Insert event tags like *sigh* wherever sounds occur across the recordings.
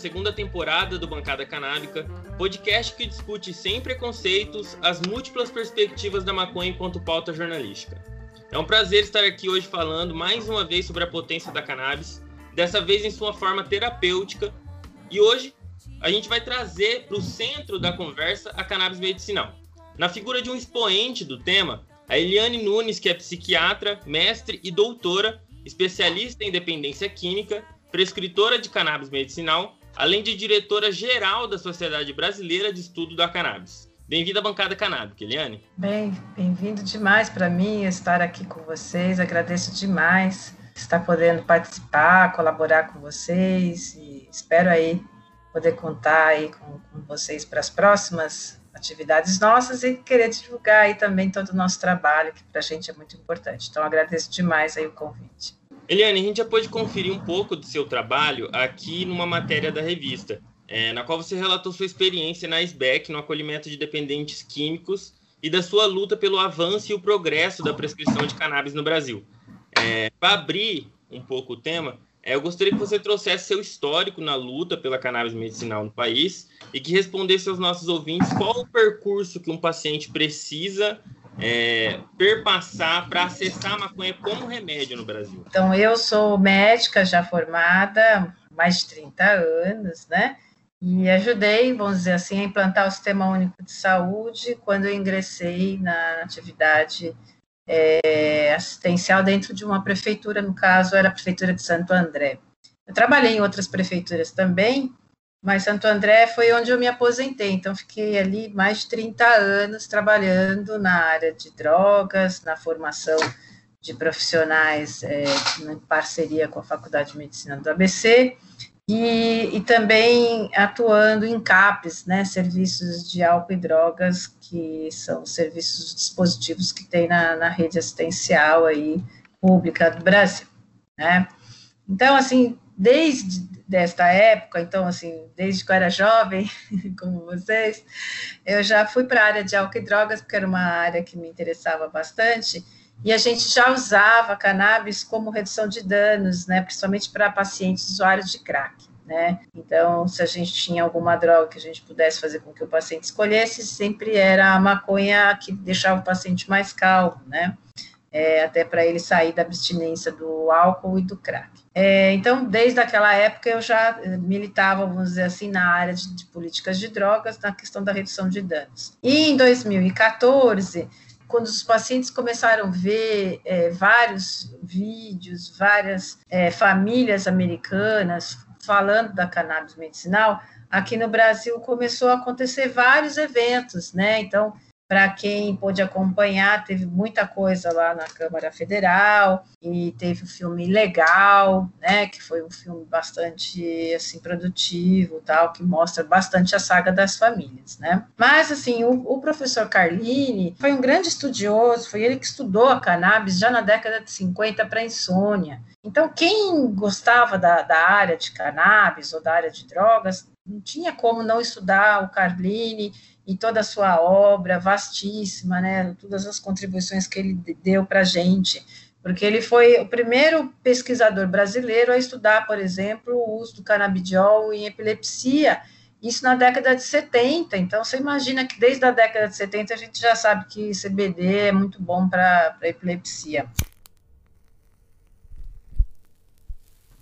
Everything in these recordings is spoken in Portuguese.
segunda temporada do Bancada Canábica, podcast que discute sem preconceitos as múltiplas perspectivas da maconha enquanto pauta jornalística. É um prazer estar aqui hoje falando mais uma vez sobre a potência da cannabis, dessa vez em sua forma terapêutica, e hoje a gente vai trazer para o centro da conversa a cannabis medicinal. Na figura de um expoente do tema, a Eliane Nunes, que é psiquiatra, mestre e doutora, especialista em dependência química, prescritora de cannabis medicinal, além de diretora geral da Sociedade Brasileira de Estudo da Cannabis. Bem-vinda à bancada canábica, Eliane. Bem, bem-vindo demais para mim estar aqui com vocês. Agradeço demais estar podendo participar, colaborar com vocês e espero aí poder contar aí com, com vocês para as próximas atividades nossas e querer divulgar aí também todo o nosso trabalho, que para a gente é muito importante. Então, agradeço demais aí o convite. Eliane, a gente já pôde conferir um pouco do seu trabalho aqui numa matéria da revista é, na qual você relatou sua experiência na SBEC no acolhimento de dependentes químicos e da sua luta pelo avanço e o progresso da prescrição de cannabis no Brasil. É, Para abrir um pouco o tema, é, eu gostaria que você trouxesse seu histórico na luta pela cannabis medicinal no país e que respondesse aos nossos ouvintes qual o percurso que um paciente precisa é, perpassar para acessar a maconha como remédio no Brasil. Então, eu sou médica já formada, mais de 30 anos, né? E ajudei, vamos dizer assim, a implantar o Sistema Único de Saúde quando eu ingressei na atividade é, assistencial dentro de uma prefeitura, no caso era a Prefeitura de Santo André. Eu trabalhei em outras prefeituras também, mas Santo André foi onde eu me aposentei, então fiquei ali mais de 30 anos trabalhando na área de drogas, na formação de profissionais é, em parceria com a Faculdade de Medicina do ABC, e, e também atuando em CAPES, né, serviços de álcool e drogas, que são serviços dispositivos que tem na, na rede assistencial aí, pública do Brasil, né. Então, assim, desde desta época, então, assim, desde que eu era jovem, *laughs* como vocês, eu já fui para a área de álcool e drogas, porque era uma área que me interessava bastante, e a gente já usava cannabis como redução de danos, né, principalmente para pacientes usuários de crack. Né? Então, se a gente tinha alguma droga que a gente pudesse fazer com que o paciente escolhesse, sempre era a maconha que deixava o paciente mais calmo, né? É, até para ele sair da abstinência do álcool e do crack. É, então, desde aquela época, eu já militava, vamos dizer assim, na área de, de políticas de drogas, na questão da redução de danos. E em 2014, quando os pacientes começaram a ver é, vários vídeos, várias é, famílias americanas falando da cannabis medicinal, aqui no Brasil começou a acontecer vários eventos, né? Então, para quem pôde acompanhar, teve muita coisa lá na Câmara Federal e teve o um filme Legal, né, que foi um filme bastante assim produtivo, tal, que mostra bastante a saga das famílias, né? Mas assim, o, o professor Carlini foi um grande estudioso, foi ele que estudou a cannabis já na década de 50 para insônia. Então, quem gostava da, da área de cannabis ou da área de drogas, não tinha como não estudar o Carlini e toda a sua obra vastíssima, né, todas as contribuições que ele deu para a gente, porque ele foi o primeiro pesquisador brasileiro a estudar, por exemplo, o uso do canabidiol em epilepsia, isso na década de 70, então você imagina que desde a década de 70 a gente já sabe que CBD é muito bom para epilepsia.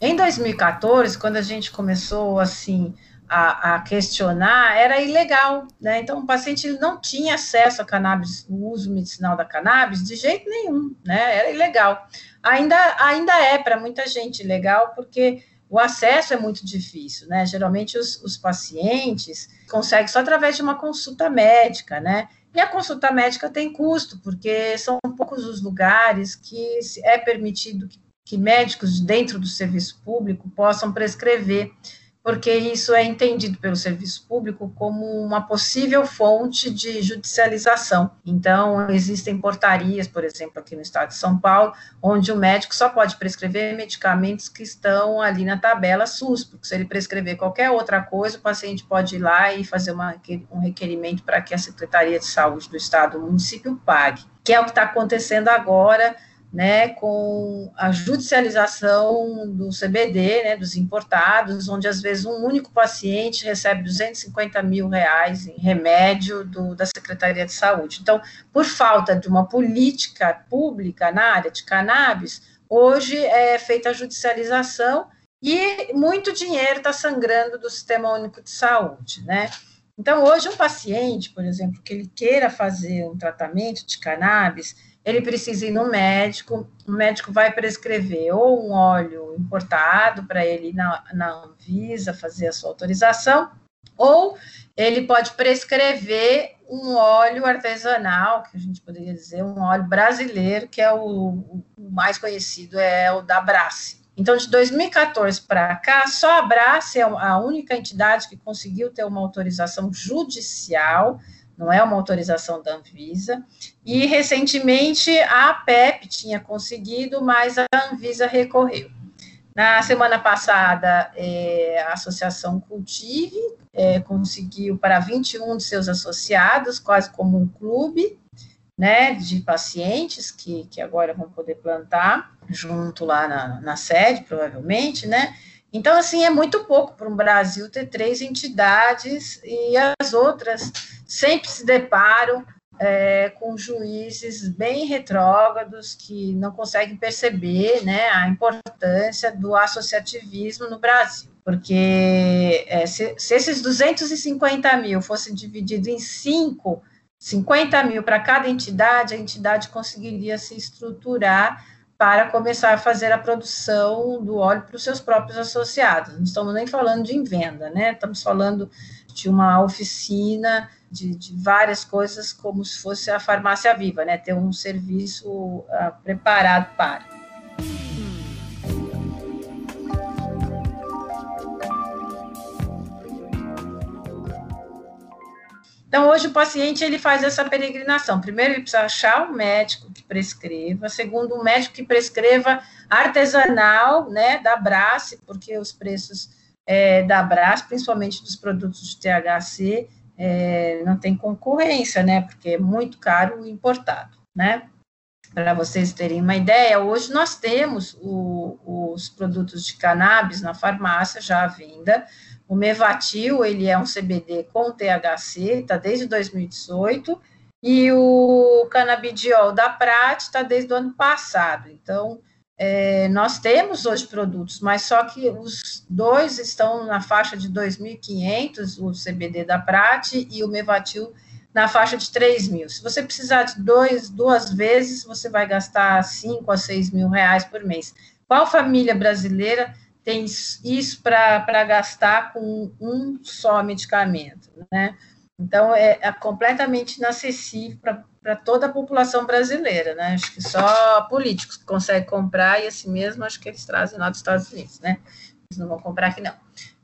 Em 2014, quando a gente começou assim a, a, questionar era ilegal, né? Então o paciente não tinha acesso a cannabis, o uso medicinal da cannabis de jeito nenhum, né? Era ilegal. Ainda, ainda é para muita gente ilegal, porque o acesso é muito difícil, né? Geralmente os, os pacientes conseguem só através de uma consulta médica, né? E a consulta médica tem custo, porque são poucos os lugares que é permitido que, que médicos dentro do serviço público possam prescrever porque isso é entendido pelo serviço público como uma possível fonte de judicialização. Então, existem portarias, por exemplo, aqui no estado de São Paulo, onde o médico só pode prescrever medicamentos que estão ali na tabela SUS, porque se ele prescrever qualquer outra coisa, o paciente pode ir lá e fazer uma, um requerimento para que a Secretaria de Saúde do estado, o município, pague, que é o que está acontecendo agora né, com a judicialização do CBD, né, dos importados, onde às vezes um único paciente recebe 250 mil reais em remédio do, da Secretaria de Saúde. Então, por falta de uma política pública na área de cannabis, hoje é feita a judicialização e muito dinheiro está sangrando do Sistema Único de Saúde, né? Então, hoje, um paciente, por exemplo, que ele queira fazer um tratamento de cannabis, ele precisa ir no médico, o médico vai prescrever ou um óleo importado para ele ir na, na Anvisa fazer a sua autorização, ou ele pode prescrever um óleo artesanal, que a gente poderia dizer um óleo brasileiro, que é o, o mais conhecido, é o da Brace. Então, de 2014 para cá, só a Brace é a única entidade que conseguiu ter uma autorização judicial não é uma autorização da Anvisa. E recentemente a APEP tinha conseguido, mas a Anvisa recorreu. Na semana passada, é, a Associação Cultive é, conseguiu para 21 de seus associados, quase como um clube, né, de pacientes que, que agora vão poder plantar junto lá na, na sede, provavelmente, né, então, assim, é muito pouco para o Brasil ter três entidades e as outras sempre se deparam é, com juízes bem retrógrados que não conseguem perceber né, a importância do associativismo no Brasil. Porque é, se, se, esses 250 mil fossem divididos em cinco, 50 mil para cada entidade, a entidade conseguiria se estruturar para começar a fazer a produção do óleo para os seus próprios associados. Não estamos nem falando de venda, né? Estamos falando de uma oficina, de, de várias coisas, como se fosse a farmácia viva, né? Ter um serviço uh, preparado para. Então, hoje o paciente ele faz essa peregrinação. Primeiro, ele precisa achar um médico que prescreva. Segundo, um médico que prescreva artesanal, né, da Brace, porque os preços é, da Brace, principalmente dos produtos de THC, é, não tem concorrência, né, porque é muito caro o importado, né. Para vocês terem uma ideia, hoje nós temos o, os produtos de cannabis na farmácia já à venda, o Mevatil, ele é um CBD com THC, está desde 2018, e o canabidiol da Prat está desde o ano passado. Então, é, nós temos hoje produtos, mas só que os dois estão na faixa de 2.500, o CBD da Prat e o Mevatil na faixa de 3 mil. Se você precisar de dois, duas vezes, você vai gastar 5 a 6 mil reais por mês. Qual família brasileira tem isso para gastar com um só medicamento, né? Então, é, é completamente inacessível para toda a população brasileira, né? Acho que só políticos conseguem comprar, e assim mesmo acho que eles trazem lá dos Estados Unidos, né? Eles não vão comprar aqui, não.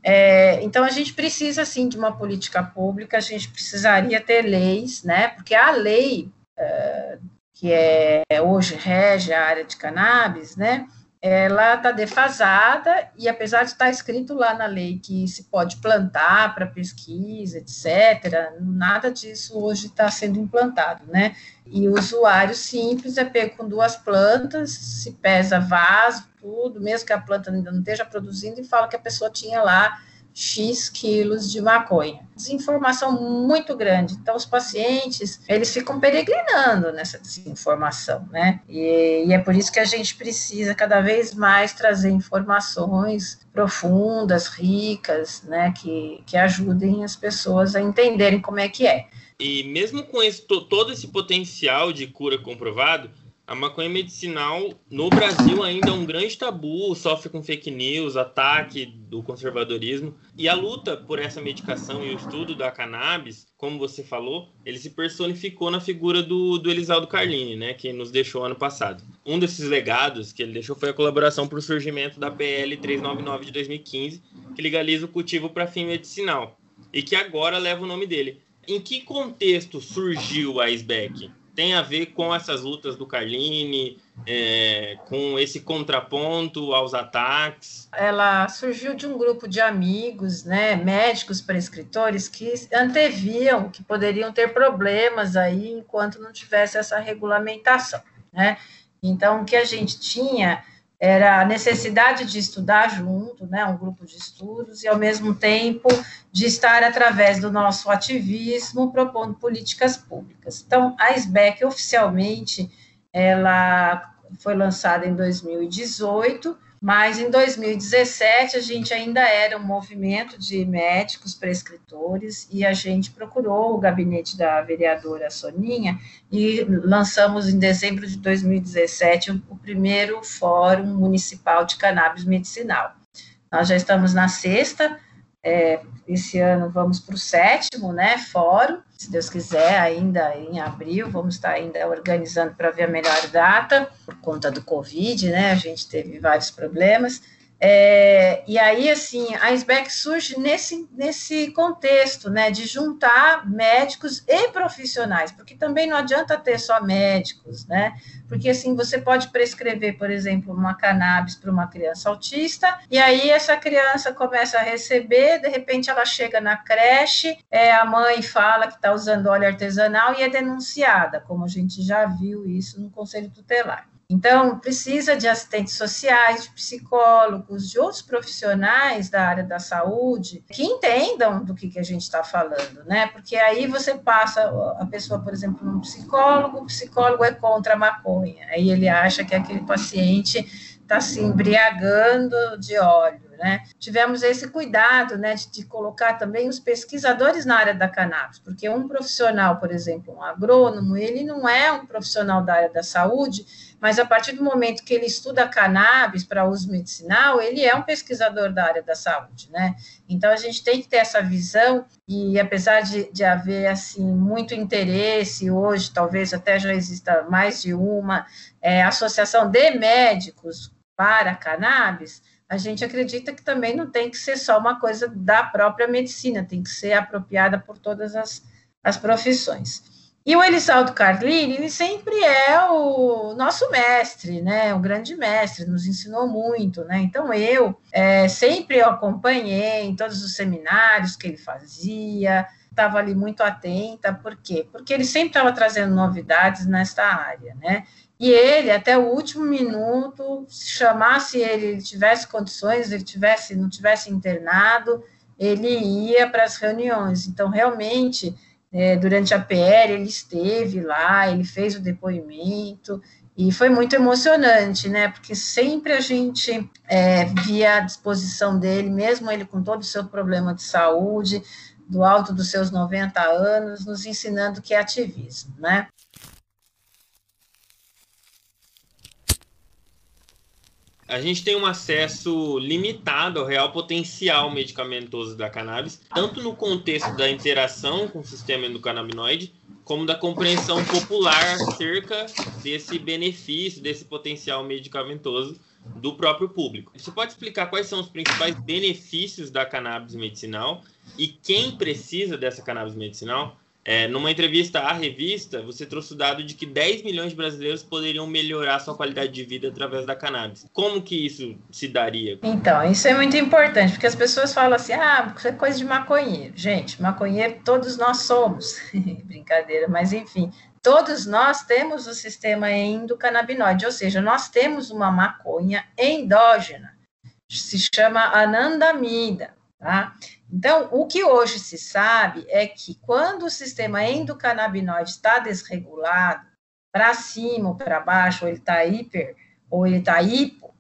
É, então, a gente precisa, sim, de uma política pública, a gente precisaria ter leis, né? Porque a lei é, que é, hoje rege a área de cannabis, né? Ela está defasada e apesar de estar tá escrito lá na lei que se pode plantar para pesquisa, etc., nada disso hoje está sendo implantado, né? E o usuário simples é pego com duas plantas, se pesa vaso, tudo, mesmo que a planta ainda não esteja produzindo, e fala que a pessoa tinha lá X quilos de maconha. Desinformação muito grande. Então, os pacientes, eles ficam peregrinando nessa desinformação, né? E, e, é por isso que a gente precisa cada vez mais trazer informações profundas, ricas, né? Que, que ajudem as pessoas a entenderem como é que é. E mesmo com esse, todo esse potencial de cura comprovado, a maconha medicinal no Brasil ainda é um grande tabu, sofre com fake news, ataque do conservadorismo. E a luta por essa medicação e o estudo da cannabis, como você falou, ele se personificou na figura do, do Elisaldo Carlini, né, que nos deixou ano passado. Um desses legados que ele deixou foi a colaboração para o surgimento da PL 399 de 2015, que legaliza o cultivo para fim medicinal e que agora leva o nome dele. Em que contexto surgiu a SBEC? Tem a ver com essas lutas do Carline, é, com esse contraponto aos ataques? Ela surgiu de um grupo de amigos, né, médicos prescritores, que anteviam que poderiam ter problemas aí enquanto não tivesse essa regulamentação, né? Então, o que a gente tinha era a necessidade de estudar junto, né, um grupo de estudos, e ao mesmo tempo de estar através do nosso ativismo propondo políticas públicas. Então, a SBEC oficialmente ela foi lançada em 2018 mas em 2017 a gente ainda era um movimento de médicos prescritores e a gente procurou o gabinete da vereadora Soninha e lançamos em dezembro de 2017 o primeiro Fórum Municipal de Cannabis Medicinal. Nós já estamos na sexta, é, esse ano vamos para o sétimo, né, fórum, se Deus quiser, ainda em abril, vamos estar ainda organizando para ver a melhor data, por conta do Covid, né? A gente teve vários problemas. É, e aí, assim, a SBEC surge nesse, nesse contexto, né, de juntar médicos e profissionais, porque também não adianta ter só médicos, né, porque assim, você pode prescrever, por exemplo, uma cannabis para uma criança autista, e aí essa criança começa a receber, de repente ela chega na creche, é, a mãe fala que está usando óleo artesanal e é denunciada, como a gente já viu isso no Conselho Tutelar. Então, precisa de assistentes sociais, de psicólogos, de outros profissionais da área da saúde que entendam do que, que a gente está falando, né? Porque aí você passa a pessoa, por exemplo, num psicólogo, o psicólogo é contra a maconha, aí ele acha que aquele paciente está se embriagando de óleo né? Tivemos esse cuidado, né, de, de, colocar também os pesquisadores na área da cannabis, porque um profissional, por exemplo, um agrônomo, ele não é um profissional da área da saúde, mas a partir do momento que ele estuda cannabis para uso medicinal, ele é um pesquisador da área da saúde, né? Então a gente tem que ter essa visão e apesar de, de haver assim muito interesse hoje, talvez até já exista mais de uma é, associação de médicos para cannabis, a gente acredita que também não tem que ser só uma coisa da própria medicina, tem que ser apropriada por todas as, as profissões. E o Elisaldo Carlini, ele sempre é o nosso mestre, né? O grande mestre, nos ensinou muito, né? Então eu é, sempre eu acompanhei em todos os seminários que ele fazia, estava ali muito atenta, por quê? Porque ele sempre estava trazendo novidades nesta área, né? E ele, até o último minuto, se chamasse ele, ele tivesse condições, ele tivesse, não tivesse internado, ele ia para as reuniões. Então, realmente, é, durante a PR, ele esteve lá, ele fez o depoimento, e foi muito emocionante, né? Porque sempre a gente é, via a disposição dele, mesmo ele com todo o seu problema de saúde, do alto dos seus 90 anos, nos ensinando que é ativismo, né? A gente tem um acesso limitado ao real potencial medicamentoso da cannabis, tanto no contexto da interação com o sistema endocannabinoide, como da compreensão popular acerca desse benefício, desse potencial medicamentoso do próprio público. Você pode explicar quais são os principais benefícios da cannabis medicinal e quem precisa dessa cannabis medicinal? É, numa entrevista à revista, você trouxe o dado de que 10 milhões de brasileiros poderiam melhorar sua qualidade de vida através da cannabis. Como que isso se daria? Então, isso é muito importante, porque as pessoas falam assim, ah, isso é coisa de maconheiro. Gente, maconheiro todos nós somos. *laughs* Brincadeira, mas enfim, todos nós temos o sistema endocannabinoide, ou seja, nós temos uma maconha endógena, se chama anandamida, tá? Então, o que hoje se sabe é que quando o sistema endocannabinoide está desregulado, para cima ou para baixo, ou ele está hiper, ou ele está hipo,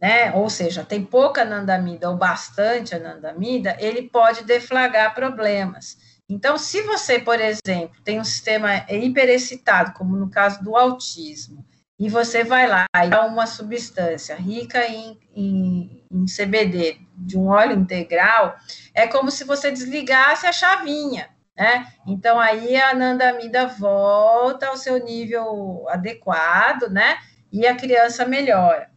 né? Ou seja, tem pouca anandamida ou bastante anandamida, ele pode deflagrar problemas. Então, se você, por exemplo, tem um sistema hiperexcitado, como no caso do autismo, e você vai lá e dá uma substância rica em, em, em, CBD de um óleo integral, é como se você desligasse a chavinha, né? Então aí a anandamida volta ao seu nível adequado, né? E a criança melhora.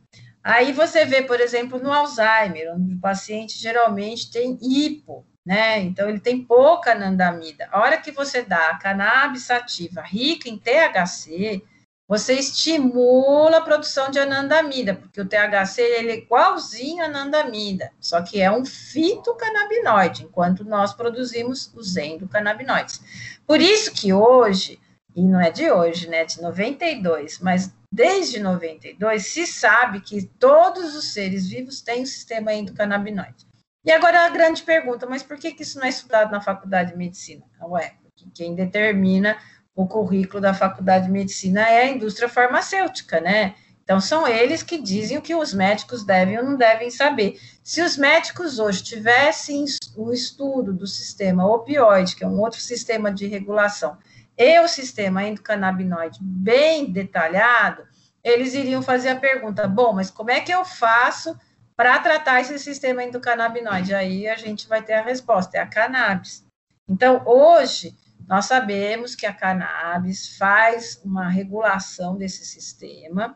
Aí você vê, por exemplo, no Alzheimer, onde o paciente geralmente tem hipo, né? Então ele tem pouca anandamida. A hora que você dá a cannabis sativa rica em THC, você estimula a produção de anandamida, porque o THC ele é igualzinho a anandamida, só que é um fitocannabinoide, enquanto nós produzimos os endocannabinoides. Por isso que hoje, e não é de hoje, né, de 92, mas desde 92 se sabe que todos os seres vivos têm um sistema endocannabinoide. E agora a grande pergunta, mas por que, que isso não é estudado na faculdade de medicina? Ué, porque quem determina o currículo da Faculdade de Medicina é a indústria farmacêutica, né? Então, são eles que dizem o que os médicos devem ou não devem saber. Se os médicos hoje tivessem o estudo do sistema opioide, que é um outro sistema de regulação, e o sistema endocannabinoide bem detalhado, eles iriam fazer a pergunta: bom, mas como é que eu faço para tratar esse sistema endocannabinoide? Aí a gente vai ter a resposta: é a cannabis. Então, hoje, nós sabemos que a cannabis faz uma regulação desse sistema,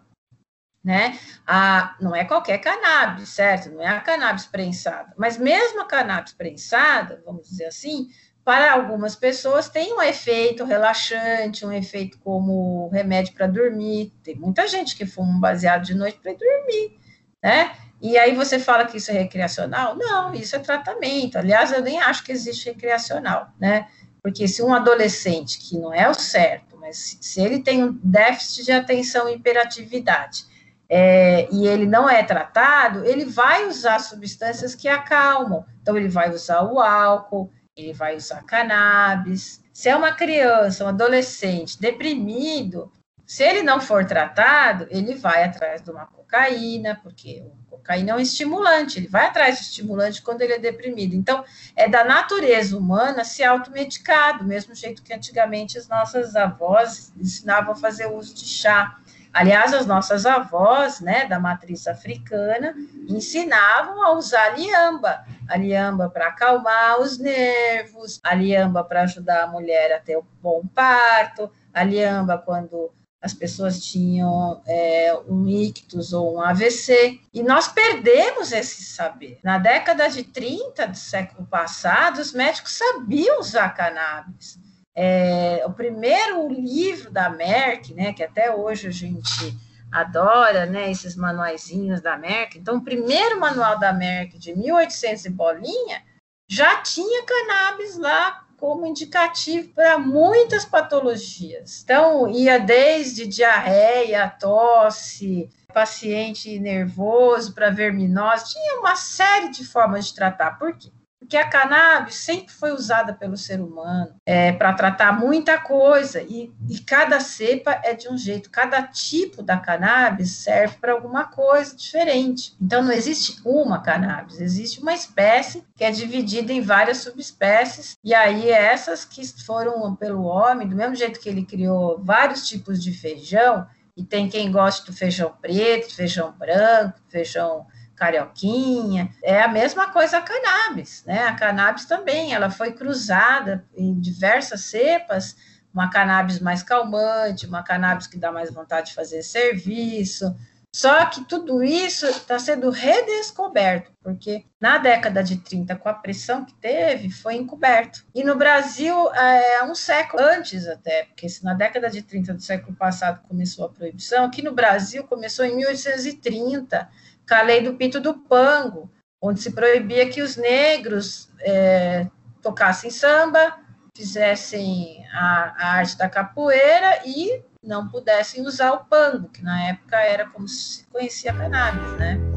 né? A, não é qualquer cannabis, certo? Não é a cannabis prensada, mas mesmo a cannabis prensada, vamos dizer assim, para algumas pessoas tem um efeito relaxante, um efeito como remédio para dormir. Tem muita gente que fuma um baseado de noite para dormir, né? E aí você fala que isso é recreacional? Não, isso é tratamento. Aliás, eu nem acho que existe recreacional, né? Porque se um adolescente, que não é o certo, mas se ele tem um déficit de atenção e hiperatividade, é, e ele não é tratado, ele vai usar substâncias que acalmam. Então, ele vai usar o álcool, ele vai usar cannabis. Se é uma criança, um adolescente deprimido, se ele não for tratado, ele vai atrás de uma cocaína, porque cocaína é um estimulante, ele vai atrás de estimulante quando ele é deprimido. Então, é da natureza humana se automedicar, do mesmo jeito que antigamente as nossas avós ensinavam a fazer uso de chá. Aliás, as nossas avós, né, da matriz africana, ensinavam a usar liamba, a liamba para acalmar os nervos, a liamba para ajudar a mulher a ter um bom parto, a liamba quando as pessoas tinham é, um ictus ou um AVC, e nós perdemos esse saber. Na década de 30 do século passado, os médicos sabiam usar cannabis. É, o primeiro livro da Merck, né, que até hoje a gente adora, né, esses manuaizinhos da Merck. Então, o primeiro manual da Merck de 1800 e bolinha já tinha cannabis lá como indicativo para muitas patologias. Então, ia desde diarreia, tosse, paciente nervoso para verminose, tinha uma série de formas de tratar. Por quê? Porque a cannabis sempre foi usada pelo ser humano é, para tratar muita coisa, e, e, cada cepa é de um jeito, cada tipo da cannabis serve para alguma coisa diferente. Então, não existe uma cannabis, existe uma espécie que é dividida em várias subespécies, e aí essas que foram pelo homem, do mesmo jeito que ele criou vários tipos de feijão, e tem quem gosta do feijão preto, feijão branco, feijão carioquinha, é a mesma coisa a cannabis, né? A cannabis também, ela foi cruzada em diversas cepas, uma cannabis mais calmante, uma cannabis que dá mais vontade de fazer serviço. Só que tudo isso está sendo redescoberto, porque na década de 30, com a pressão que teve, foi encoberto. E no Brasil, é um século antes até, porque se na década de 30 do século passado começou a proibição, aqui no Brasil começou em 1830 com a lei do Pito do Pango, onde se proibia que os negros é, tocassem samba, fizessem a, a, arte da capoeira e não pudessem usar o pango, que na época era como se conhecia cannabis, né?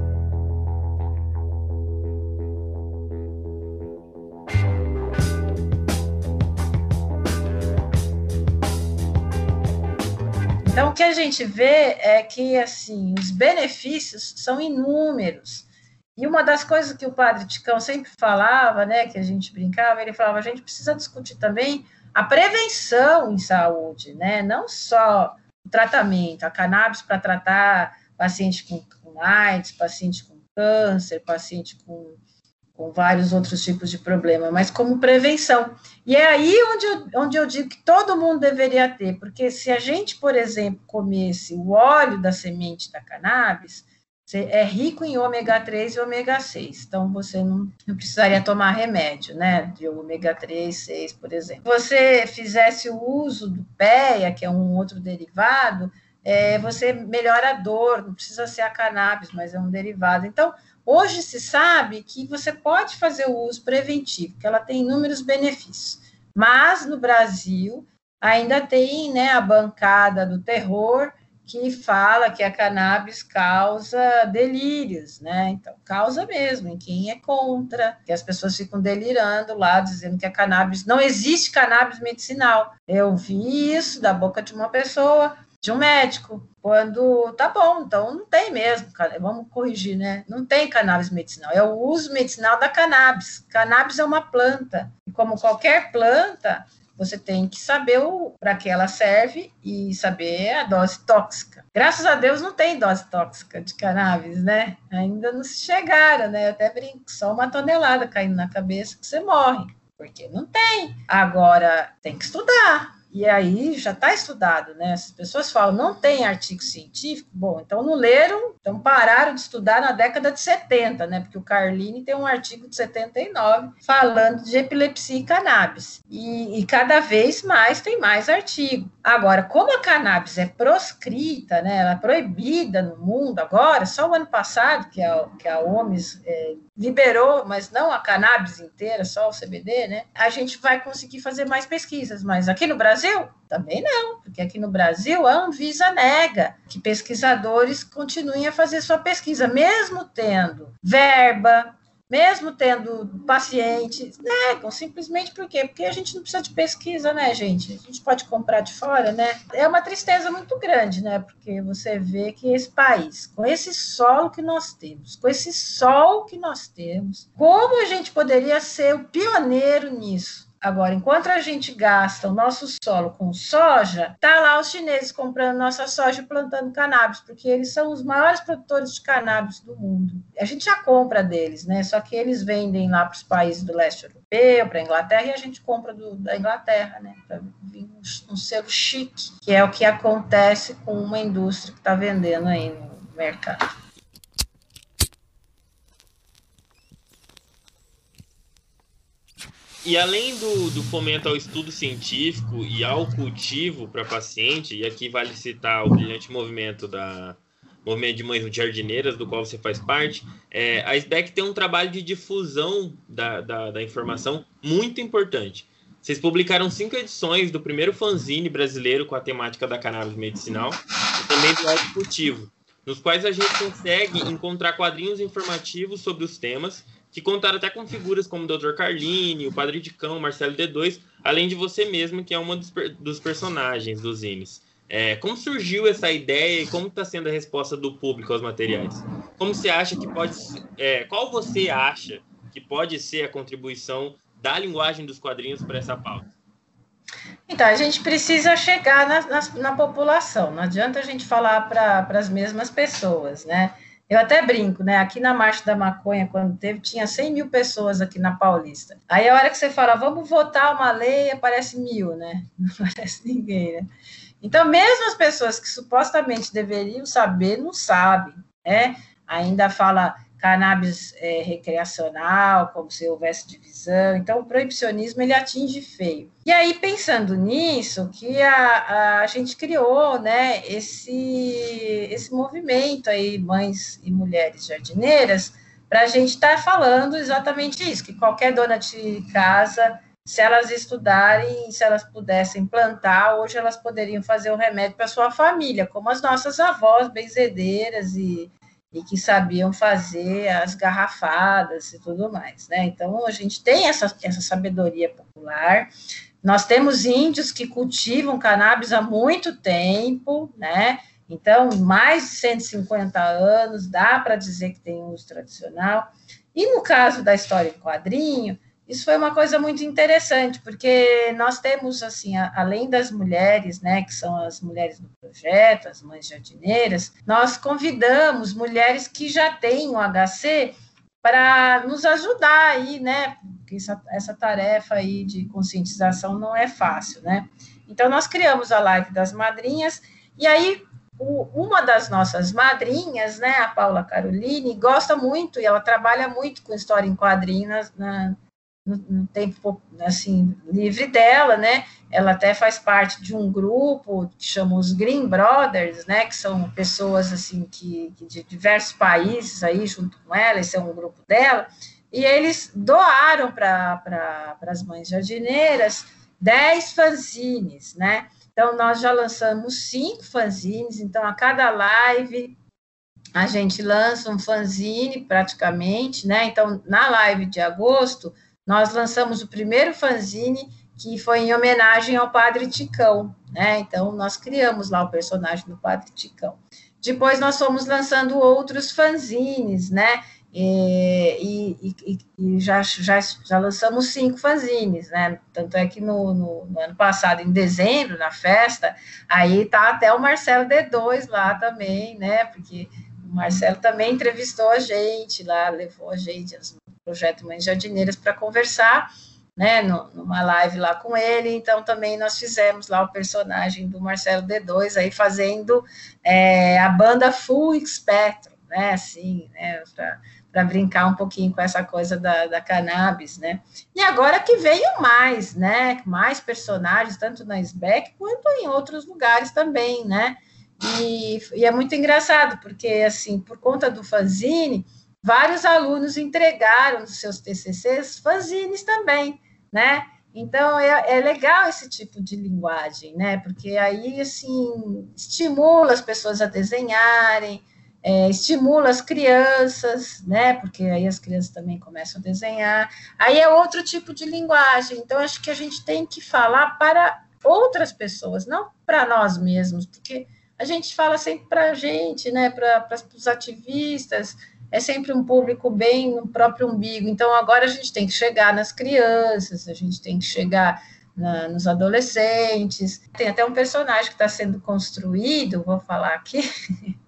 Então, o que a gente vê é que, assim, os benefícios são inúmeros. E uma das coisas que o padre Ticão sempre falava, né, que a gente brincava, ele falava, a gente precisa discutir também a prevenção em saúde, né, não só o tratamento, a cannabis para tratar paciente com, com AIDS, paciente com câncer, paciente com com vários outros tipos de problema, mas como prevenção. E é aí onde eu, onde eu digo que todo mundo deveria ter, porque se a gente, por exemplo, comesse o óleo da semente da cannabis, é rico em ômega 3 e ômega 6. Então, você não, não precisaria tomar remédio, né? De ômega 3, 6, por exemplo. Se você fizesse o uso do PEA, que é um outro derivado, é, você melhora a dor, não precisa ser a cannabis, mas é um derivado. Então, hoje se sabe que você pode fazer o uso preventivo, que ela tem inúmeros benefícios. Mas no Brasil ainda tem né, a bancada do terror que fala que a cannabis causa delírios, né? Então, causa mesmo, em quem é contra, que as pessoas ficam delirando lá, dizendo que a cannabis, não existe cannabis medicinal. Eu vi isso da boca de uma pessoa, de um médico, quando tá bom, então não tem mesmo, vamos corrigir, né? Não tem cannabis medicinal, é o uso medicinal da cannabis. Cannabis é uma planta, e como qualquer planta, você tem que saber para que ela serve e saber a dose tóxica. Graças a Deus não tem dose tóxica de cannabis, né? Ainda não se chegaram, né? Eu até brinco, só uma tonelada caindo na cabeça que você morre, porque não tem. Agora tem que estudar, e aí já está estudado, né? As pessoas falam, não tem artigo científico, bom, então não leram, então pararam de estudar na década de 70, né? Porque o Carlini tem um artigo de 79 falando de epilepsia e cannabis. E, e cada vez mais tem mais artigo. Agora, como a cannabis é proscrita, né? Ela é proibida no mundo agora, só o ano passado que a, que a OMS é, liberou, mas não a cannabis inteira, só o CBD, né? A gente vai conseguir fazer mais pesquisas, mas aqui no Brasil? Também não, porque aqui no Brasil a Anvisa nega que pesquisadores continuem a fazer sua pesquisa, mesmo tendo verba, mesmo tendo pacientes, negam, simplesmente por quê? Porque a gente não precisa de pesquisa, né, gente? A gente pode comprar de fora, né? É uma tristeza muito grande, né? Porque você vê que esse país, com esse solo que nós temos, com esse sol que nós temos, como a gente poderia ser o pioneiro nisso? Agora, enquanto a gente gasta o nosso solo com soja, tá lá os chineses comprando nossa soja e plantando cannabis, porque eles são os maiores produtores de cannabis do mundo. A gente já compra deles, né? Só que eles vendem lá para os países do leste europeu, para a Inglaterra, e a gente compra do, da Inglaterra, né? Para vir um, um selo chique, que é o que acontece com uma indústria que está vendendo aí no mercado. E além do, do fomento ao estudo científico e ao cultivo para paciente, e aqui vale citar o brilhante movimento da movimento de mães jardineiras, do qual você faz parte, é, a SBEC tem um trabalho de difusão da, da, da, informação muito importante. Vocês publicaram cinco edições do primeiro fanzine brasileiro com a temática da cannabis medicinal e também do cultivo, nos quais a gente consegue encontrar quadrinhos informativos sobre os temas que contaram até com figuras como o Dr. Carlini, o Padre de Cão, Marcelo D2, além de você mesmo, que é uma dos, dos personagens dos zines. É, como surgiu essa ideia e como está sendo a resposta do público aos materiais? Como você acha que pode. É, qual você acha que pode ser a contribuição da linguagem dos quadrinhos para essa pauta? Então, a gente precisa chegar na, na, na população, não adianta a gente falar para as mesmas pessoas, né? Eu até brinco, né? Aqui na Marcha da Maconha, quando teve, tinha 100 mil pessoas aqui na Paulista. Aí a hora que você fala, vamos votar uma lei, aparece mil, né? *laughs* Não aparece ninguém, né? Então, mesmo as pessoas que supostamente deveriam saber, não sabem, né? Ainda fala cannabis é, recreacional, como se houvesse divisão. Então, o proibicionismo ele atinge feio. E aí, pensando nisso, que a, a gente criou né, esse, esse movimento aí, mães e mulheres jardineiras, para a gente estar tá falando exatamente isso, que qualquer dona de casa, se elas estudarem, se elas pudessem plantar, hoje elas poderiam fazer o remédio para sua família, como as nossas avós benzedeiras e e que sabiam fazer as garrafadas e tudo mais, né? Então a gente tem essa, essa sabedoria popular. Nós temos índios que cultivam cannabis há muito tempo, né? Então, mais de 150 anos, dá para dizer que tem uso tradicional. E no caso da história em quadrinho, isso foi uma coisa muito interessante, porque nós temos, assim, a, além das mulheres, né, que são as mulheres do projeto, as mães jardineiras, nós convidamos mulheres que já têm o HC para nos ajudar aí, né, porque essa, essa tarefa aí de conscientização não é fácil, né. Então, nós criamos a live das madrinhas, e aí uma das nossas madrinhas, né, a Paula Caroline, gosta muito e ela trabalha muito com história em quadrinhos na, no, tempo assim livre dela, né? Ela até faz parte de um grupo que chama os Green Brothers, né? Que são pessoas assim que, que de diversos países aí junto com ela, esse é um grupo dela. E eles doaram para pra, as mães jardineiras 10 fanzines, né? Então, nós já lançamos cinco fanzines, então, a cada live a gente lança um fanzine praticamente, né? Então, na live de agosto, nós lançamos o primeiro fanzine que foi em homenagem ao Padre Ticão, né? Então, nós criamos lá o personagem do Padre Ticão. Depois, nós fomos lançando outros fanzines, né? E, e, e, já, já, já lançamos cinco fanzines, né? Tanto é que no, no, no, ano passado, em dezembro, na festa, aí tá até o Marcelo D2 lá também, né? Porque o Marcelo também entrevistou a gente lá, levou a gente no projeto Mães Jardineiras para conversar, né? No, numa live lá com ele, então também nós fizemos lá o personagem do Marcelo D2 aí fazendo é, a banda Full Spectrum, né? Assim, né? Para brincar um pouquinho com essa coisa da, da, cannabis, né? E agora que veio mais, né? Mais personagens, tanto na SBEC quanto em outros lugares também, né? E, e, é muito engraçado, porque, assim, por conta do fanzine, vários alunos entregaram seus TCCs fanzines também, né? Então, é, é, legal esse tipo de linguagem, né? Porque aí, assim, estimula as pessoas a desenharem, é, estimula as crianças, né? Porque aí as crianças também começam a desenhar. Aí é outro tipo de linguagem. Então, acho que a gente tem que falar para outras pessoas, não para nós mesmos, porque a gente fala sempre para a gente, né? Para os ativistas, é sempre um público bem no próprio umbigo. Então, agora a gente tem que chegar nas crianças, a gente tem que chegar na, nos adolescentes. Tem até um personagem que está sendo construído, vou falar aqui. *laughs*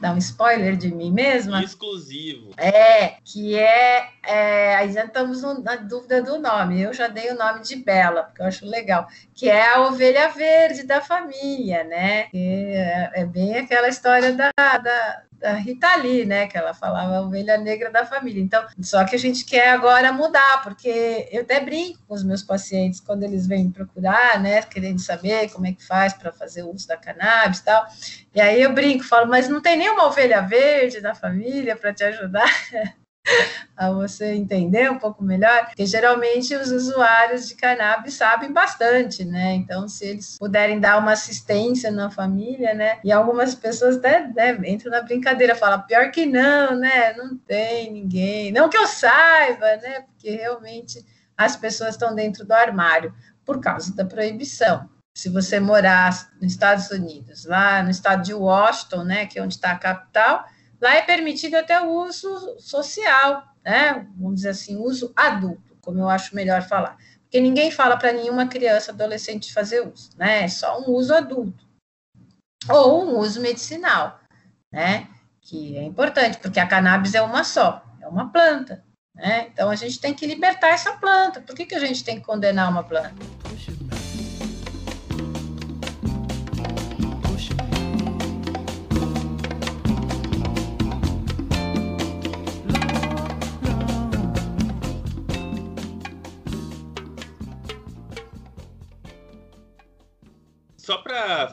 dar um spoiler de mim mesma. Exclusivo. É, que é, é aí já estamos na dúvida do nome. Eu já dei o nome de Bela, porque eu acho legal, que é a ovelha verde da família, né? É, é, bem aquela história da, da, da Rita Lee, né? Que ela falava a ovelha negra da família. Então, só que a gente quer agora mudar, porque eu até brinco com os meus pacientes quando eles vêm procurar, né? Querendo saber como é que faz para fazer o uso da cannabis e tal. E aí eu brinco, falo, mas não tem nenhuma ovelha verde da família para te ajudar? *laughs* a você entender um pouco melhor, porque geralmente os usuários de cannabis sabem bastante, né? Então, se eles puderem dar uma assistência na família, né? E algumas pessoas até né, entram na brincadeira, falam, pior que não, né? Não tem ninguém, não que eu saiba, né? Porque realmente as pessoas estão dentro do armário por causa da proibição. Se você morar nos Estados Unidos, lá no estado de Washington, né, que é onde está a capital, Lá é permitido até o uso social, né? Vamos dizer assim, uso adulto, como eu acho melhor falar. Porque ninguém fala para nenhuma criança, adolescente fazer uso, né? É só um uso adulto. Ou um uso medicinal, né? Que é importante, porque a cannabis é uma só, é uma planta, né? Então a gente tem que libertar essa planta. Por que, que a gente tem que condenar uma planta?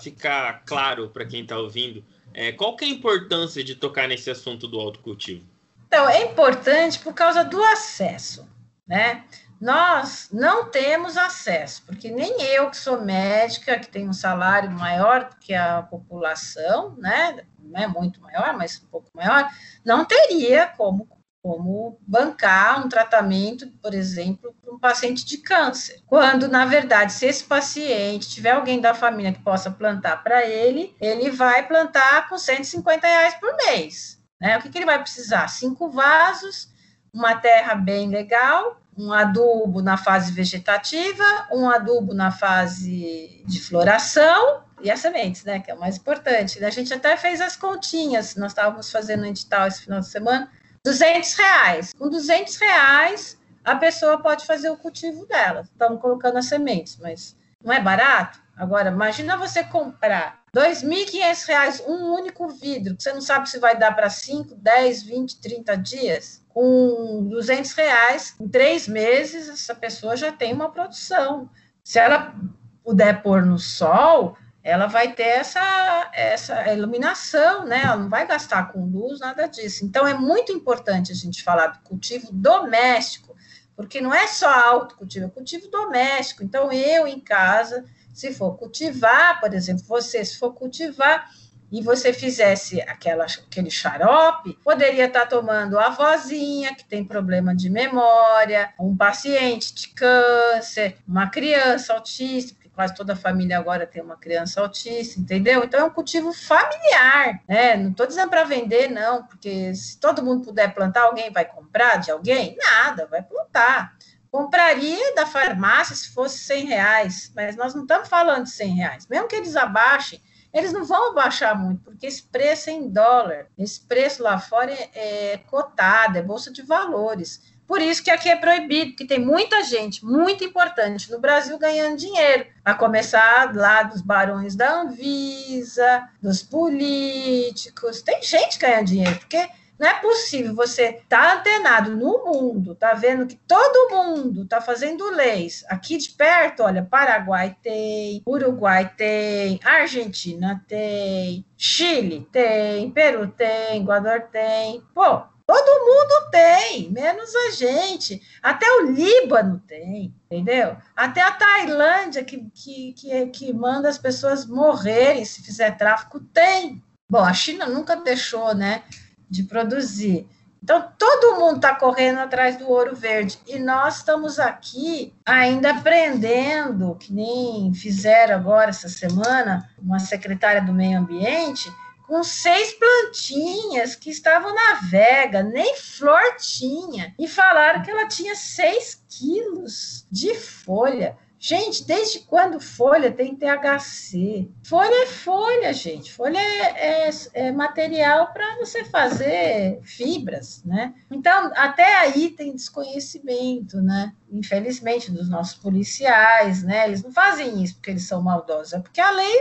Ficar claro para quem está ouvindo, é, qual que é a importância de tocar nesse assunto do autocultivo? Então, é importante por causa do acesso, né? Nós não temos acesso, porque nem eu, que sou médica, que tenho um salário maior do que a população, né? Não é muito maior, mas um pouco maior, não teria como como bancar um tratamento, por exemplo, para um paciente de câncer. Quando, na verdade, se esse paciente tiver alguém da família que possa plantar para ele, ele vai plantar com 150 reais por mês. Né? O que, que ele vai precisar? Cinco vasos, uma terra bem legal, um adubo na fase vegetativa, um adubo na fase de floração e as sementes, né, que é o mais importante. A gente até fez as continhas, nós estávamos fazendo um edital esse final de semana, 200 reais. Com 200 reais, a pessoa pode fazer o cultivo dela. Estamos colocando as sementes, mas não é barato? Agora, imagina você comprar R$ 2.500 um único vidro, que você não sabe se vai dar para 5, 10, 20, 30 dias. Com 200 reais, em três meses, essa pessoa já tem uma produção. Se ela puder pôr no sol, ela vai ter essa, essa iluminação, né? Ela não vai gastar com luz, nada disso. Então, é muito importante a gente falar do cultivo doméstico, porque não é só autocultivo, é cultivo doméstico. Então, eu em casa se for cultivar, por exemplo, você, se for cultivar e você fizesse aquela, aquele xarope, poderia estar tomando a vozinha que tem problema de memória, um paciente de câncer, uma criança autista, quase toda a família agora tem uma criança autista, entendeu? Então é um cultivo familiar, né? Não estou dizendo para vender, não, porque se todo mundo puder plantar, alguém vai comprar de alguém? Nada, vai plantar. Compraria da farmácia se fosse 100 reais, mas nós não estamos falando de 100 reais. Mesmo que eles abaixem, eles não vão abaixar muito, porque esse preço é em dólar. Esse preço lá fora é, é cotado, é bolsa de valores. Por isso que aqui é proibido, porque tem muita gente, muito importante, no Brasil ganhando dinheiro. A começar lá dos barões da Anvisa, dos políticos. Tem gente ganhando dinheiro, porque não é possível você tá antenado no mundo, tá vendo que todo mundo está fazendo leis. Aqui de perto, olha, Paraguai tem, Uruguai tem, Argentina tem, Chile tem, Peru tem, Equador tem. Pô, todo mundo tem, menos a gente. Até o Líbano tem, entendeu? Até a Tailândia, que, que, que, que manda as pessoas morrerem se fizer tráfico, tem. Bom, a China nunca deixou, né? de produzir. Então, todo mundo está correndo atrás do ouro verde. E nós estamos aqui ainda aprendendo, que nem fizeram agora essa semana, uma secretária do meio ambiente, com seis plantinhas que estavam na vega, nem flor tinha. E falaram que ela tinha seis quilos de folha. Gente, desde quando folha tem THC? Folha é folha, gente. Folha é, é, é material para você fazer fibras, né? Então, até aí tem desconhecimento, né? Infelizmente, dos nossos policiais, né? Eles não fazem isso porque eles são maldosos, é porque a lei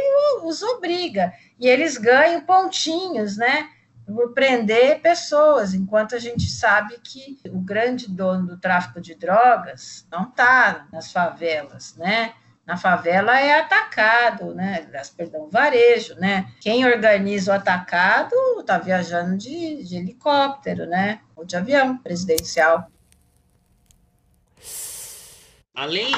os obriga. E eles ganham pontinhos, né? Por prender pessoas, enquanto a gente sabe que o grande dono do tráfico de drogas não está nas favelas, né? Na favela é atacado, né? Perdão, varejo, né? Quem organiza o atacado está viajando de, de helicóptero, né? Ou de avião presidencial. Além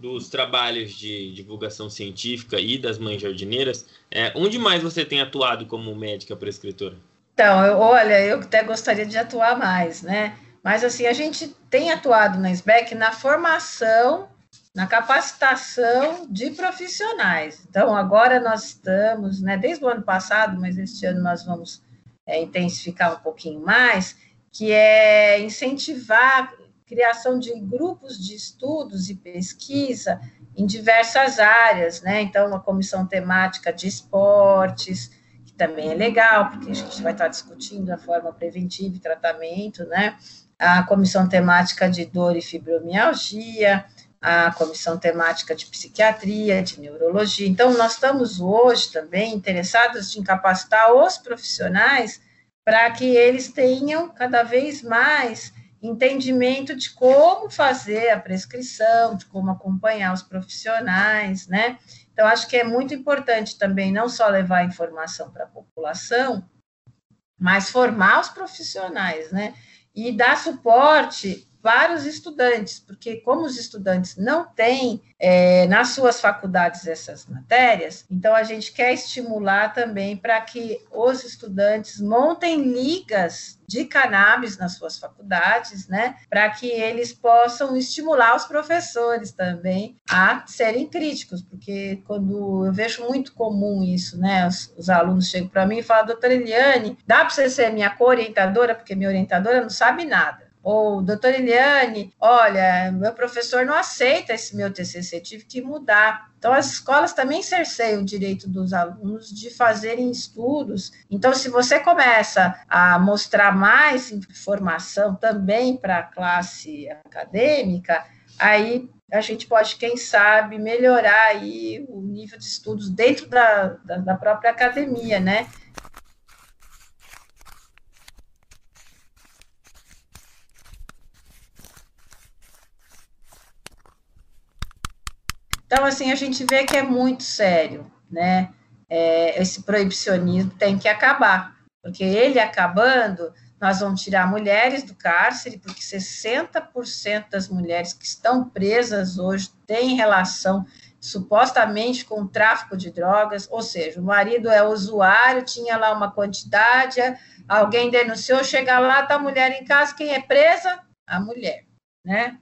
dos trabalhos de divulgação científica e das mães jardineiras, é, onde mais você tem atuado como médica prescritora? Então, eu, olha, eu até gostaria de atuar mais, né? Mas, assim, a gente tem atuado na SBEC na formação, na capacitação de profissionais. Então, agora nós estamos, né, desde o ano passado, mas este ano nós vamos é, intensificar um pouquinho mais, que é incentivar a criação de grupos de estudos e pesquisa em diversas áreas, né? Então, uma comissão temática de esportes, também é legal, porque a gente vai estar discutindo a forma preventiva e tratamento, né? A comissão temática de dor e fibromialgia, a comissão temática de psiquiatria, de neurologia. Então, nós estamos hoje também interessados em capacitar os profissionais para que eles tenham cada vez mais entendimento de como fazer a prescrição, de como acompanhar os profissionais, né? Então, acho que é muito importante também não só levar informação para a população, mas formar os profissionais, né? E dar suporte para os estudantes, porque como os estudantes não têm é, nas suas faculdades essas matérias, então a gente quer estimular também para que os estudantes montem ligas de cannabis nas suas faculdades, né, para que eles possam estimular os professores também a serem críticos, porque quando eu vejo muito comum isso, né, os, os alunos chegam para mim e falam, doutora Eliane, dá para você ser minha co-orientadora, porque minha orientadora não sabe nada ou doutor Eliane, olha, meu professor não aceita esse meu TCC, tive que mudar. Então, as escolas também cerceiam o direito dos alunos de fazerem estudos. Então, se você começa a mostrar mais informação também para a classe acadêmica, aí a gente pode, quem sabe, melhorar aí o nível de estudos dentro da, da, da própria academia, né? Então, assim, a gente vê que é muito sério, né? É, esse proibicionismo tem que acabar, porque ele acabando, nós vamos tirar mulheres do cárcere, porque 60% das mulheres que estão presas hoje têm relação supostamente com o tráfico de drogas, ou seja, o marido é usuário, tinha lá uma quantidade, alguém denunciou, chega lá, tá a mulher em casa, quem é presa? A mulher, né?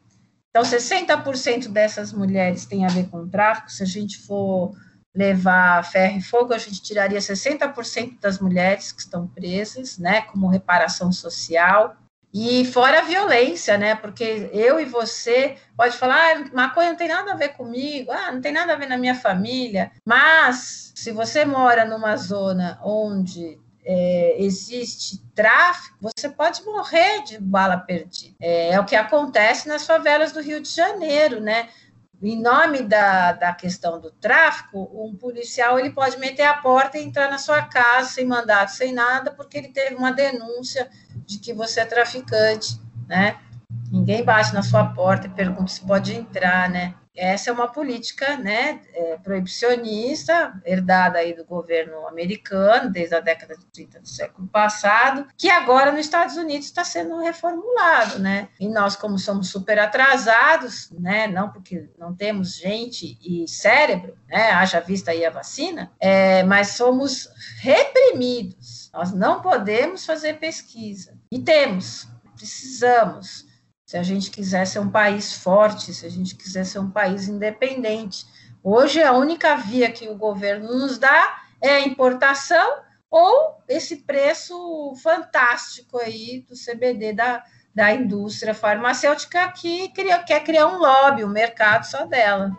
Então, 60% dessas mulheres têm a ver com tráfico. Se a gente for levar ferro e fogo, a gente tiraria 60% das mulheres que estão presas, né, como reparação social. E fora a violência, né? Porque eu e você pode falar, ah, maconha não tem nada a ver comigo, ah, não tem nada a ver na minha família. Mas se você mora numa zona onde é, existe tráfico, você pode morrer de bala perdida. É, é, o que acontece nas favelas do Rio de Janeiro, né? Em nome da, da questão do tráfico, um policial ele pode meter a porta e entrar na sua casa sem mandato, sem nada, porque ele teve uma denúncia de que você é traficante, né? Ninguém bate na sua porta e pergunta se pode entrar, né? Essa é uma política né, é, proibicionista, herdada aí do governo americano, desde a década de 30 do século passado, que agora nos Estados Unidos está sendo reformulado. Né? E nós, como somos super atrasados, né, não porque não temos gente e cérebro, né, haja vista aí a vacina, é, mas somos reprimidos. Nós não podemos fazer pesquisa. E temos, precisamos se a gente quiser ser um país forte, se a gente quiser ser um país independente. Hoje, a única via que o governo nos dá é a importação ou esse preço fantástico aí do CBD da, da indústria farmacêutica que cria, quer criar um lobby, um mercado só dela.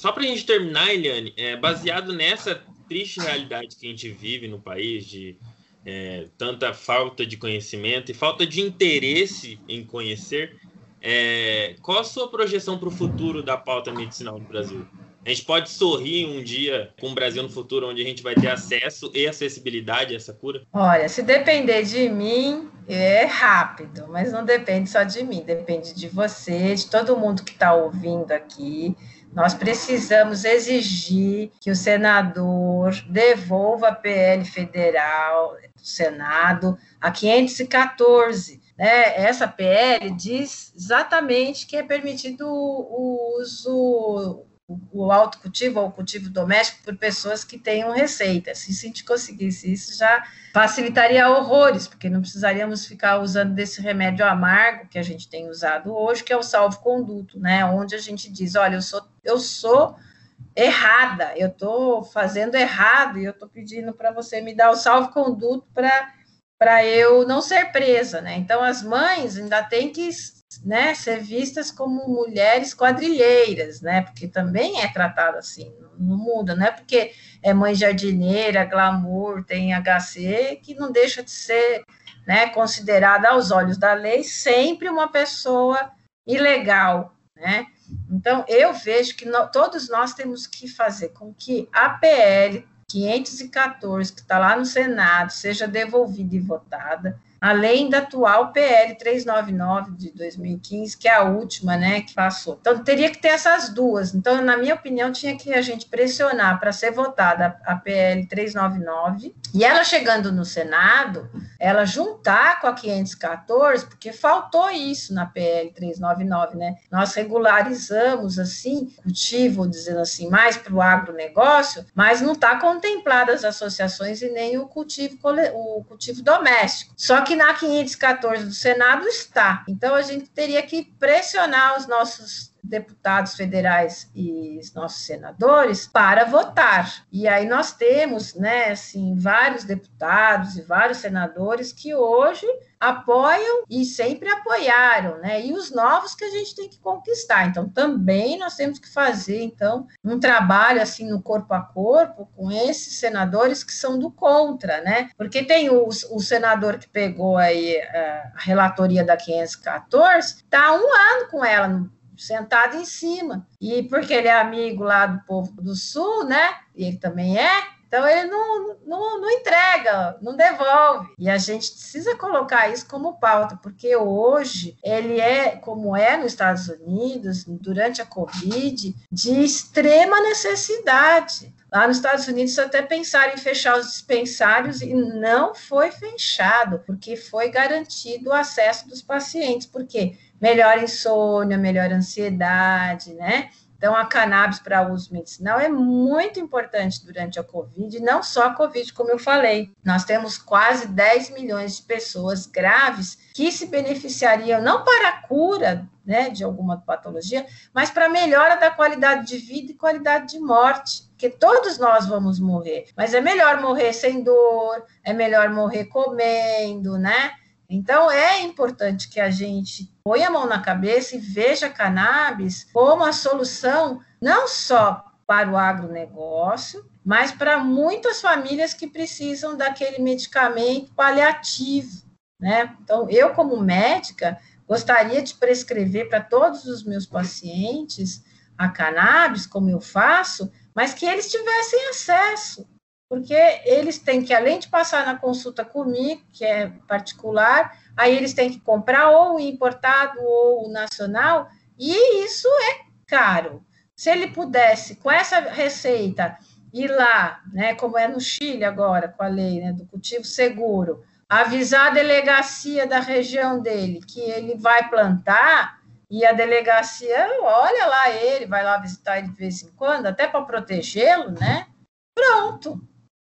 Só para a gente terminar, Eliane, é, baseado nessa triste realidade que a gente vive no país, de é, tanta falta de conhecimento e falta de interesse em conhecer, é, qual a sua projeção para o futuro da pauta medicinal no Brasil? A gente pode sorrir um dia com o Brasil no futuro, onde a gente vai ter acesso e acessibilidade a essa cura? Olha, se depender de mim, é rápido, mas não depende só de mim, depende de você, de todo mundo que está ouvindo aqui. Nós precisamos exigir que o senador devolva a PL federal do Senado a 514. Né? Essa PL diz exatamente que é permitido o uso o autocultivo ou o cultivo doméstico por pessoas que tenham receita. Se a gente conseguisse isso, já facilitaria horrores, porque não precisaríamos ficar usando desse remédio amargo que a gente tem usado hoje, que é o salvo-conduto, né? Onde a gente diz, olha, eu sou, eu sou errada, eu estou fazendo errado e eu estou pedindo para você me dar o salvo-conduto para eu não ser presa, né? Então, as mães ainda têm que né, ser vistas como mulheres quadrilheiras, né, porque também é tratado assim, não muda, não é porque é mãe jardineira, glamour, tem HC, que não deixa de ser, né, considerada aos olhos da lei sempre uma pessoa ilegal, né, então eu vejo que no, todos nós temos que fazer com que a PL 514, que está lá no Senado, seja devolvida e votada, além da atual PL 399 de 2015, que é a última, né, que passou. Então teria que ter essas duas. Então, na minha opinião, tinha que a gente pressionar para ser votada a PL 399 e ela chegando no Senado, ela juntar com a 514, porque faltou isso na PL 399, né? Nós regularizamos assim, cultivo, dizendo assim, mais para o agronegócio, mas não está contemplado as associações e nem o cultivo, o cultivo doméstico. Só que que na 514 do Senado está. Então, a gente teria que pressionar os nossos deputados federais e os nossos senadores para votar. E aí nós temos, né, assim, vários deputados e vários senadores que hoje apoiam e sempre apoiaram, né? E os novos que a gente tem que conquistar. Então, também nós temos que fazer, então, um trabalho assim no corpo a corpo com esses senadores que são do contra, né? Porque tem o, o senador que pegou aí eh, a relatoria da 514, tá um ano com ela sentado em cima. E porque ele é amigo lá do povo do Sul, né? E ele também é, então ele não, não, não, entrega, não devolve. E a gente precisa colocar isso como pauta, porque hoje ele é, como é nos Estados Unidos, durante a Covid, de extrema necessidade. Lá nos Estados Unidos até pensaram em fechar os dispensários e não foi fechado, porque foi garantido o acesso dos pacientes. Por quê? Melhor insônia, melhor ansiedade, né? Então, a cannabis para uso medicinal é muito importante durante a Covid, não só a Covid, como eu falei. Nós temos quase 10 milhões de pessoas graves que se beneficiariam não para a cura né, de alguma patologia, mas para melhora da qualidade de vida e qualidade de morte. Porque todos nós vamos morrer, mas é melhor morrer sem dor, é melhor morrer comendo, né? Então, é importante que a gente ponha a mão na cabeça e veja a cannabis como a solução não só para o agronegócio, mas para muitas famílias que precisam daquele medicamento paliativo, né? Então, eu como médica, gostaria de prescrever para todos os meus pacientes a cannabis, como eu faço, mas que eles tivessem acesso, porque eles têm que, além de passar na consulta comigo, que é particular, aí eles têm que comprar ou o importado ou o nacional, e isso é caro. Se ele pudesse, com essa receita, ir lá, né, como é no Chile agora, com a lei né, do cultivo seguro, avisar a delegacia da região dele que ele vai plantar, e a delegacia olha lá ele, vai lá visitar ele de vez em quando, até para protegê-lo, né? Pronto,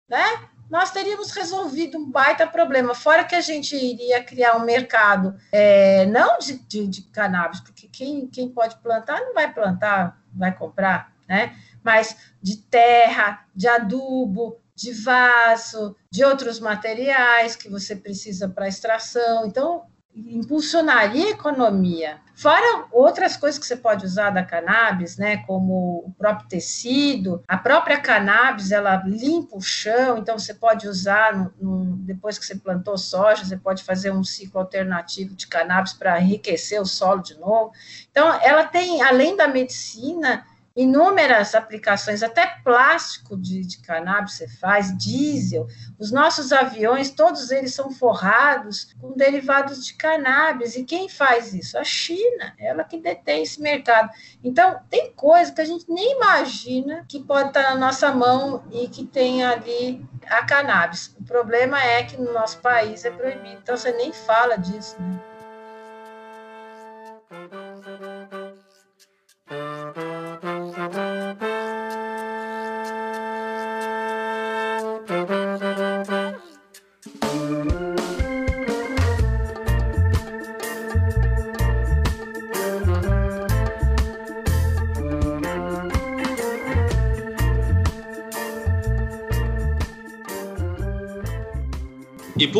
né? Nós teríamos resolvido um baita problema, fora que a gente iria criar um mercado, é, não de, de, de, cannabis, porque quem, quem pode plantar não vai plantar, vai comprar, né? Mas de terra, de adubo, de vaso, de outros materiais que você precisa para extração. Então, impulsionaria a economia. Fora outras coisas que você pode usar da cannabis, né, como o próprio tecido, a própria cannabis, ela limpa o chão, então você pode usar, no, no, depois que você plantou soja, você pode fazer um ciclo alternativo de cannabis para enriquecer o solo de novo. Então, ela tem, além da medicina, inúmeras aplicações, até plástico de, de cannabis você faz, diesel. Os nossos aviões, todos eles são forrados com derivados de cannabis. E quem faz isso? A China, ela que detém esse mercado. Então, tem coisa que a gente nem imagina que pode estar na nossa mão e que tem ali a cannabis. O problema é que no nosso país é proibido, então você nem fala disso, né?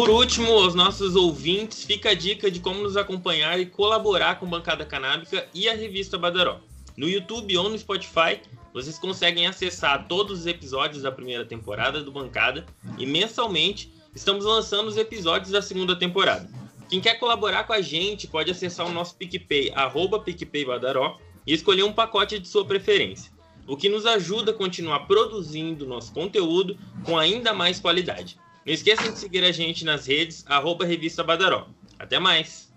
Por último, aos nossos ouvintes, fica a dica de como nos acompanhar e colaborar com Bancada Canábica e a revista Badaró. No YouTube ou no Spotify, vocês conseguem acessar todos os episódios da primeira temporada do Bancada e mensalmente estamos lançando os episódios da segunda temporada. Quem quer colaborar com a gente pode acessar o nosso PicPay, arroba e escolher um pacote de sua preferência, o que nos ajuda a continuar produzindo nosso conteúdo com ainda mais qualidade. Não esqueçam de seguir a gente nas redes, arroba Revista Badaró. Até mais!